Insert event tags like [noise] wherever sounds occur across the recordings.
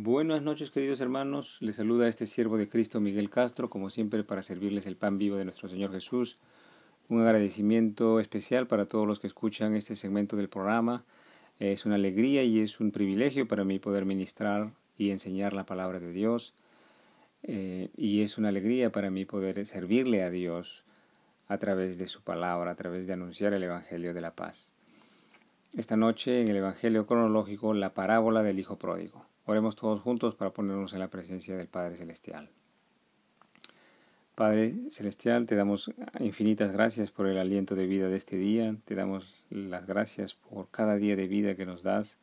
Buenas noches queridos hermanos, les saluda este siervo de Cristo Miguel Castro, como siempre para servirles el pan vivo de nuestro Señor Jesús. Un agradecimiento especial para todos los que escuchan este segmento del programa. Es una alegría y es un privilegio para mí poder ministrar y enseñar la palabra de Dios. Eh, y es una alegría para mí poder servirle a Dios a través de su palabra, a través de anunciar el Evangelio de la paz. Esta noche en el Evangelio cronológico, la parábola del Hijo Pródigo. Oremos todos juntos para ponernos en la presencia del Padre Celestial. Padre Celestial, te damos infinitas gracias por el aliento de vida de este día, te damos las gracias por cada día de vida que nos das,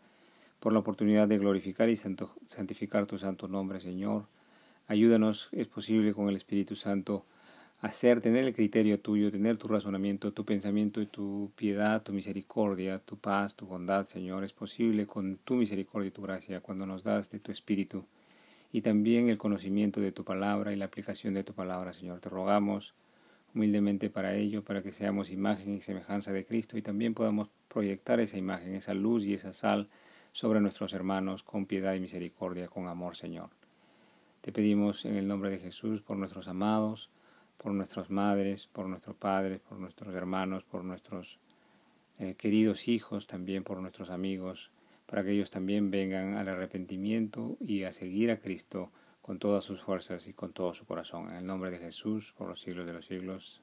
por la oportunidad de glorificar y santificar tu santo nombre, Señor. Ayúdanos, es posible, con el Espíritu Santo, hacer, tener el criterio tuyo, tener tu razonamiento, tu pensamiento y tu piedad, tu misericordia, tu paz, tu bondad, Señor. Es posible con tu misericordia y tu gracia cuando nos das de tu Espíritu y también el conocimiento de tu palabra y la aplicación de tu palabra, Señor. Te rogamos humildemente para ello, para que seamos imagen y semejanza de Cristo y también podamos proyectar esa imagen, esa luz y esa sal sobre nuestros hermanos con piedad y misericordia, con amor, Señor. Te pedimos en el nombre de Jesús por nuestros amados, por nuestras madres, por nuestros padres, por nuestros hermanos, por nuestros eh, queridos hijos, también por nuestros amigos, para que ellos también vengan al arrepentimiento y a seguir a Cristo con todas sus fuerzas y con todo su corazón. En el nombre de Jesús, por los siglos de los siglos.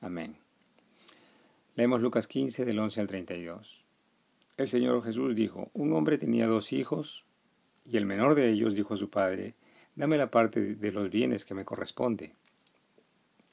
Amén. Leemos Lucas 15 del 11 al 32. El Señor Jesús dijo, un hombre tenía dos hijos, y el menor de ellos dijo a su padre, dame la parte de los bienes que me corresponde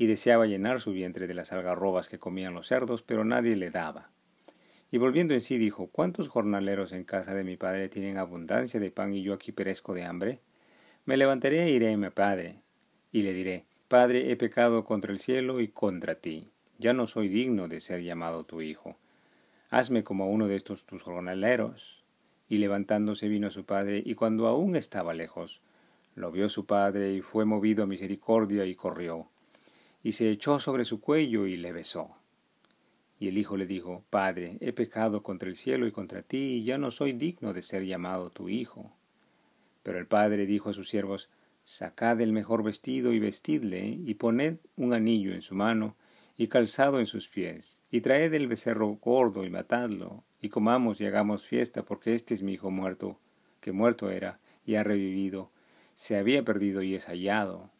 y deseaba llenar su vientre de las algarrobas que comían los cerdos, pero nadie le daba. Y volviendo en sí dijo, ¿cuántos jornaleros en casa de mi padre tienen abundancia de pan y yo aquí perezco de hambre? Me levantaré e iré a mi padre, y le diré, Padre, he pecado contra el cielo y contra ti, ya no soy digno de ser llamado tu hijo. Hazme como uno de estos tus jornaleros. Y levantándose vino a su padre, y cuando aún estaba lejos, lo vio su padre, y fue movido a misericordia, y corrió y se echó sobre su cuello y le besó. Y el hijo le dijo, Padre, he pecado contra el cielo y contra ti, y ya no soy digno de ser llamado tu hijo. Pero el padre dijo a sus siervos, Sacad el mejor vestido y vestidle, y poned un anillo en su mano, y calzado en sus pies, y traed el becerro gordo y matadlo, y comamos y hagamos fiesta, porque este es mi hijo muerto, que muerto era, y ha revivido, se había perdido y es hallado.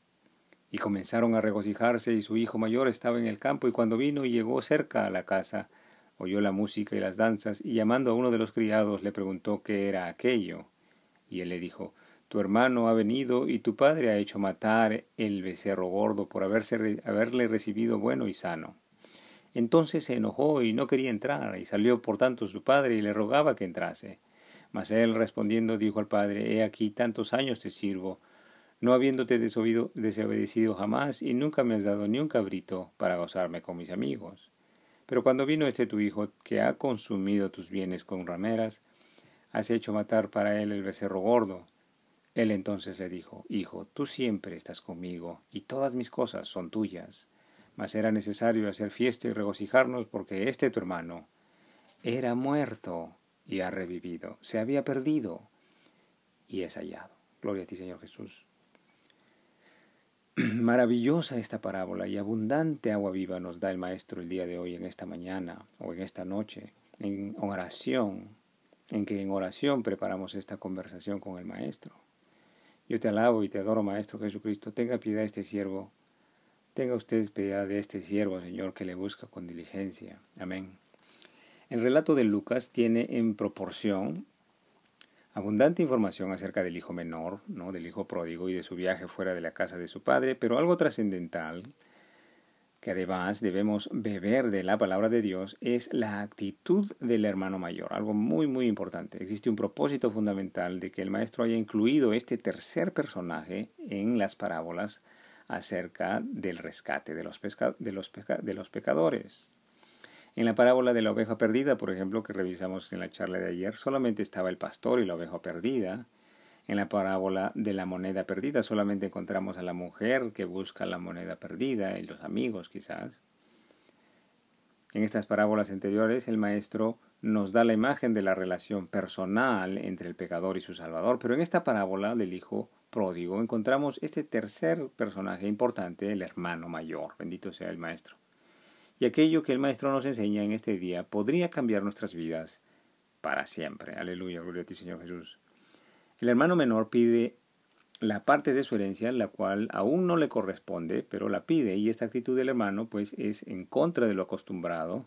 Y comenzaron a regocijarse y su hijo mayor estaba en el campo y cuando vino y llegó cerca a la casa, oyó la música y las danzas y llamando a uno de los criados le preguntó qué era aquello. Y él le dijo, tu hermano ha venido y tu padre ha hecho matar el becerro gordo por haberse, haberle recibido bueno y sano. Entonces se enojó y no quería entrar, y salió por tanto su padre y le rogaba que entrase. Mas él respondiendo dijo al padre, He aquí tantos años te sirvo, no habiéndote desobedecido jamás, y nunca me has dado ni un cabrito para gozarme con mis amigos. Pero cuando vino este tu hijo, que ha consumido tus bienes con rameras, has hecho matar para él el becerro gordo. Él entonces le dijo, Hijo, tú siempre estás conmigo, y todas mis cosas son tuyas. Mas era necesario hacer fiesta y regocijarnos, porque este tu hermano era muerto y ha revivido, se había perdido y es hallado. Gloria a ti, Señor Jesús. [clears throat] Maravillosa esta parábola y abundante agua viva nos da el Maestro el día de hoy, en esta mañana o en esta noche, en oración, en que en oración preparamos esta conversación con el Maestro. Yo te alabo y te adoro, Maestro Jesucristo. Tenga piedad de este siervo. Tenga ustedes piedad de este siervo, Señor, que le busca con diligencia. Amén. El relato de Lucas tiene en proporción Abundante información acerca del hijo menor, ¿no? del hijo pródigo y de su viaje fuera de la casa de su padre, pero algo trascendental que además debemos beber de la palabra de Dios es la actitud del hermano mayor, algo muy muy importante. Existe un propósito fundamental de que el maestro haya incluido este tercer personaje en las parábolas acerca del rescate de los, los, de los pecadores. En la parábola de la oveja perdida, por ejemplo, que revisamos en la charla de ayer, solamente estaba el pastor y la oveja perdida. En la parábola de la moneda perdida solamente encontramos a la mujer que busca la moneda perdida y los amigos quizás. En estas parábolas anteriores el maestro nos da la imagen de la relación personal entre el pecador y su salvador, pero en esta parábola del hijo pródigo encontramos este tercer personaje importante, el hermano mayor, bendito sea el maestro. Y aquello que el maestro nos enseña en este día podría cambiar nuestras vidas para siempre. Aleluya, gloria a ti Señor Jesús. El hermano menor pide la parte de su herencia, la cual aún no le corresponde, pero la pide, y esta actitud del hermano pues es en contra de lo acostumbrado,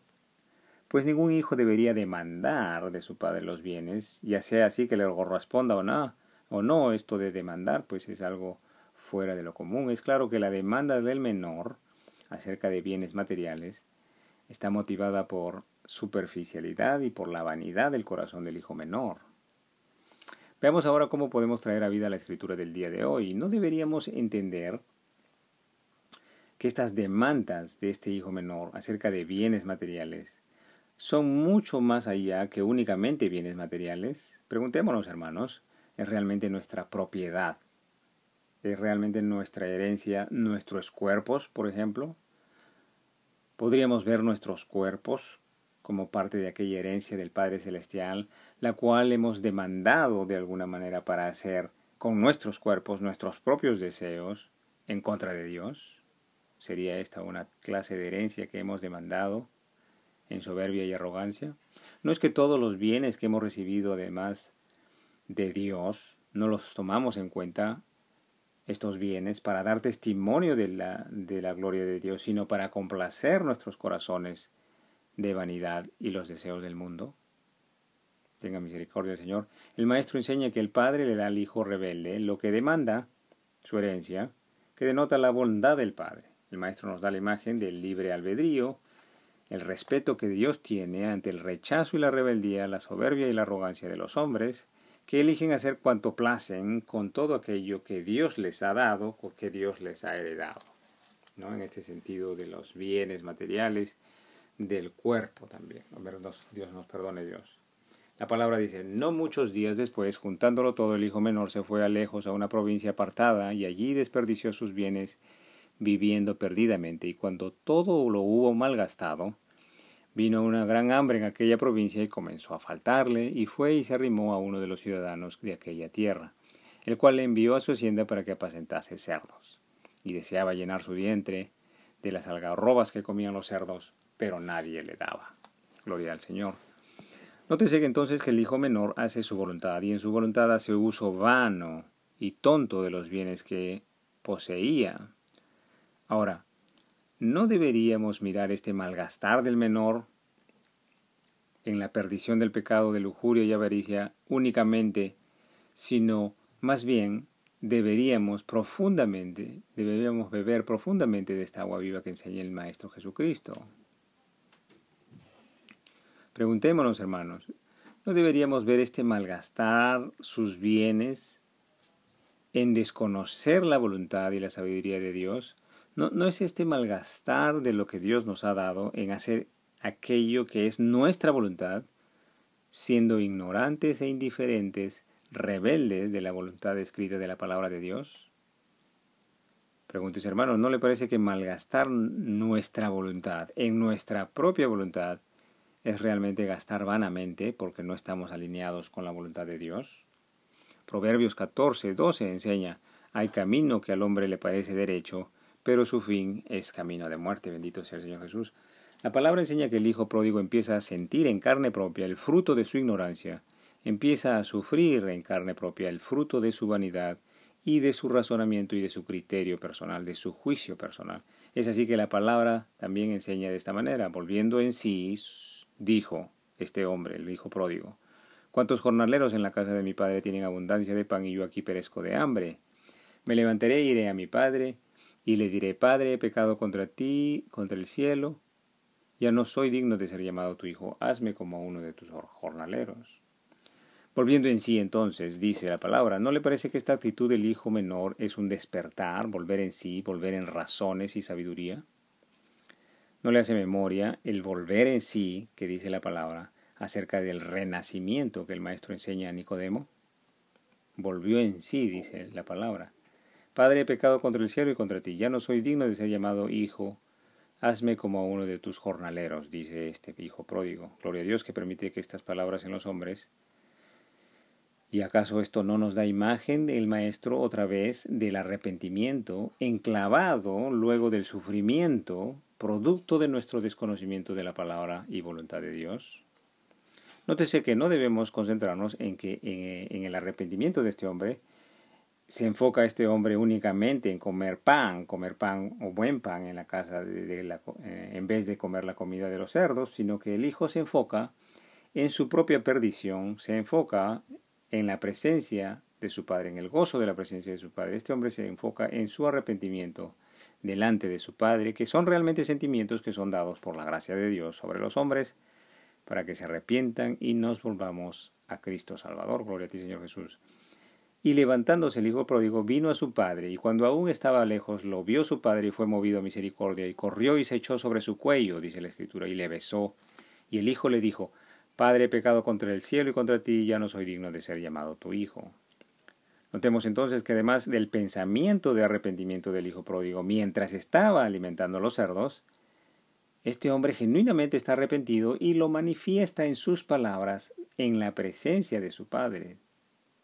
pues ningún hijo debería demandar de su padre los bienes, ya sea así que le corresponda o no, o no, esto de demandar pues es algo fuera de lo común. Es claro que la demanda del menor acerca de bienes materiales está motivada por superficialidad y por la vanidad del corazón del hijo menor. Veamos ahora cómo podemos traer a vida la escritura del día de hoy. No deberíamos entender que estas demandas de este hijo menor acerca de bienes materiales son mucho más allá que únicamente bienes materiales. Preguntémonos, hermanos, ¿es realmente nuestra propiedad? ¿Es realmente nuestra herencia nuestros cuerpos, por ejemplo? ¿Podríamos ver nuestros cuerpos como parte de aquella herencia del Padre Celestial, la cual hemos demandado de alguna manera para hacer con nuestros cuerpos nuestros propios deseos en contra de Dios. ¿Sería esta una clase de herencia que hemos demandado en soberbia y arrogancia? No es que todos los bienes que hemos recibido además de Dios no los tomamos en cuenta estos bienes para dar testimonio de la, de la gloria de Dios, sino para complacer nuestros corazones de vanidad y los deseos del mundo? Tenga misericordia, Señor. El maestro enseña que el padre le da al hijo rebelde lo que demanda, su herencia, que denota la bondad del padre. El maestro nos da la imagen del libre albedrío, el respeto que Dios tiene ante el rechazo y la rebeldía, la soberbia y la arrogancia de los hombres, que eligen hacer cuanto placen con todo aquello que Dios les ha dado o que Dios les ha heredado. ¿no? En este sentido de los bienes materiales, del cuerpo también. Dios nos perdone Dios. La palabra dice, no muchos días después, juntándolo todo, el hijo menor se fue a lejos a una provincia apartada y allí desperdició sus bienes viviendo perdidamente. Y cuando todo lo hubo malgastado, vino una gran hambre en aquella provincia y comenzó a faltarle, y fue y se arrimó a uno de los ciudadanos de aquella tierra, el cual le envió a su hacienda para que apacentase cerdos. Y deseaba llenar su vientre de las algarrobas que comían los cerdos, pero nadie le daba. Gloria al Señor. Nótese que entonces que el hijo menor hace su voluntad y en su voluntad hace uso vano y tonto de los bienes que poseía. Ahora, ¿no deberíamos mirar este malgastar del menor en la perdición del pecado de lujuria y avaricia únicamente, sino más bien deberíamos profundamente, deberíamos beber profundamente de esta agua viva que enseña el Maestro Jesucristo? Preguntémonos, hermanos, ¿no deberíamos ver este malgastar sus bienes en desconocer la voluntad y la sabiduría de Dios? ¿No, ¿No es este malgastar de lo que Dios nos ha dado en hacer aquello que es nuestra voluntad, siendo ignorantes e indiferentes, rebeldes de la voluntad escrita de la palabra de Dios? Pregúntese, hermano, ¿no le parece que malgastar nuestra voluntad en nuestra propia voluntad es realmente gastar vanamente porque no estamos alineados con la voluntad de Dios. Proverbios 14, 12 enseña, hay camino que al hombre le parece derecho, pero su fin es camino de muerte. Bendito sea el Señor Jesús. La palabra enseña que el Hijo pródigo empieza a sentir en carne propia el fruto de su ignorancia, empieza a sufrir en carne propia el fruto de su vanidad y de su razonamiento y de su criterio personal, de su juicio personal. Es así que la palabra también enseña de esta manera, volviendo en sí dijo este hombre, el hijo pródigo. ¿Cuántos jornaleros en la casa de mi padre tienen abundancia de pan y yo aquí perezco de hambre? Me levantaré e iré a mi padre y le diré, Padre, he pecado contra ti, contra el cielo, ya no soy digno de ser llamado tu hijo, hazme como uno de tus jornaleros. Volviendo en sí entonces, dice la palabra, ¿no le parece que esta actitud del hijo menor es un despertar, volver en sí, volver en razones y sabiduría? ¿No le hace memoria el volver en sí, que dice la palabra, acerca del renacimiento que el maestro enseña a Nicodemo? Volvió en sí, dice la palabra. Padre, he pecado contra el cielo y contra ti, ya no soy digno de ser llamado hijo. Hazme como uno de tus jornaleros, dice este hijo pródigo. Gloria a Dios que permite que estas palabras en los hombres. ¿Y acaso esto no nos da imagen del Maestro otra vez del arrepentimiento, enclavado luego del sufrimiento, producto de nuestro desconocimiento de la palabra y voluntad de Dios? Nótese que no debemos concentrarnos en que en, el arrepentimiento de este hombre se enfoca este hombre únicamente en comer pan, comer pan o buen pan en la casa de, la, eh, en vez de comer la comida de los cerdos, sino que el hijo se enfoca en su propia perdición, se enfoca en la presencia de su padre, en el gozo de la presencia de su padre. Este hombre se enfoca en su arrepentimiento delante de su padre, que son realmente sentimientos que son dados por la gracia de Dios sobre los hombres, para que se arrepientan y nos volvamos a Cristo Salvador. Gloria a ti, Señor Jesús. Y levantándose el hijo pródigo vino a su padre, y cuando aún estaba lejos lo vio su padre y fue movido a misericordia, y corrió y se echó sobre su cuello, dice la escritura, y le besó. Y el hijo le dijo, Padre, he pecado contra el cielo y contra ti, ya no soy digno de ser llamado tu hijo. Notemos entonces que además del pensamiento de arrepentimiento del hijo pródigo mientras estaba alimentando a los cerdos, este hombre genuinamente está arrepentido y lo manifiesta en sus palabras en la presencia de su padre.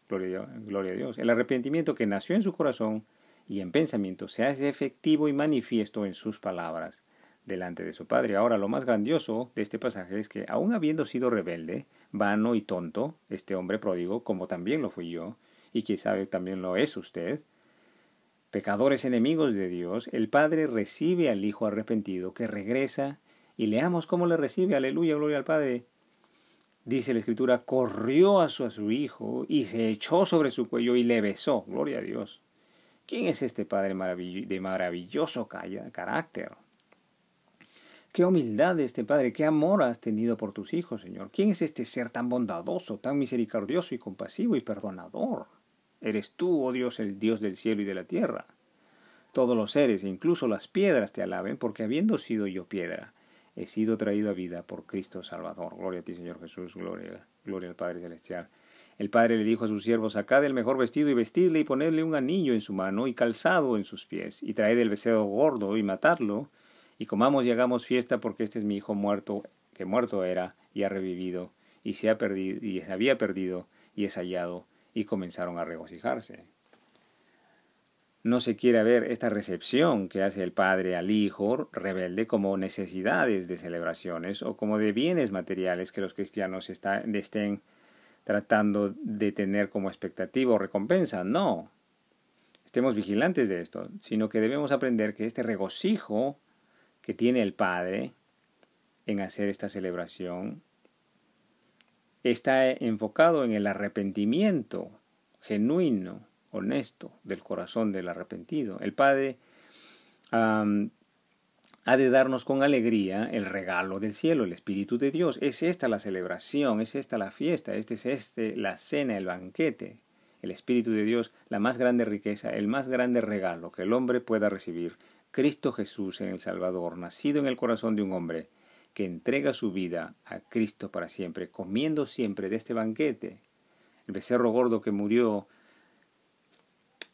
Gloria, a Dios. El arrepentimiento que nació en su corazón y en pensamiento se hace efectivo y manifiesto en sus palabras delante de su Padre. Ahora, lo más grandioso de este pasaje es que, aun habiendo sido rebelde, vano y tonto, este hombre pródigo, como también lo fui yo, y quizá también lo es usted, pecadores enemigos de Dios, el Padre recibe al Hijo arrepentido que regresa y leamos cómo le recibe, aleluya, gloria al Padre dice la escritura, corrió a su, a su hijo y se echó sobre su cuello y le besó. Gloria a Dios. ¿Quién es este Padre de maravilloso carácter? Qué humildad de este Padre, qué amor has tenido por tus hijos, Señor. ¿Quién es este ser tan bondadoso, tan misericordioso y compasivo y perdonador? Eres tú, oh Dios, el Dios del cielo y de la tierra. Todos los seres, incluso las piedras, te alaben, porque habiendo sido yo piedra, he sido traído a vida por Cristo Salvador. Gloria a ti, Señor Jesús, gloria, gloria al Padre Celestial. El Padre le dijo a sus siervos, sacad el mejor vestido y vestidle y ponedle un anillo en su mano y calzado en sus pies, y traed el becerro gordo y matadlo, y comamos y hagamos fiesta porque este es mi hijo muerto, que muerto era y ha revivido, y se ha perdido, y se había perdido, y es hallado, y comenzaron a regocijarse no se quiere ver esta recepción que hace el padre al hijo rebelde como necesidades de celebraciones o como de bienes materiales que los cristianos estén tratando de tener como expectativa o recompensa. No. Estemos vigilantes de esto, sino que debemos aprender que este regocijo que tiene el padre en hacer esta celebración está enfocado en el arrepentimiento genuino honesto del corazón del arrepentido. El Padre ha de darnos con alegría el regalo del cielo, el Espíritu de Dios. Es esta la celebración, es esta la fiesta, este es este la cena, el banquete. El Espíritu de Dios, la más grande riqueza, el más grande regalo que el hombre pueda recibir. Cristo Jesús en el Salvador, nacido en el corazón de un hombre, que entrega su vida a Cristo para siempre, comiendo siempre de este banquete. El becerro gordo que murió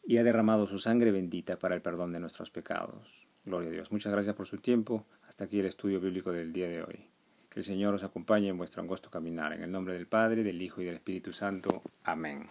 y ha derramado su sangre bendita para el perdón de nuestros pecados. Gloria a Dios. Muchas gracias por su tiempo. Hasta aquí el estudio bíblico del día de hoy. Que el Señor os acompañe en vuestro angosto caminar. En el nombre del Padre, del Hijo y del Espíritu Santo. Amén.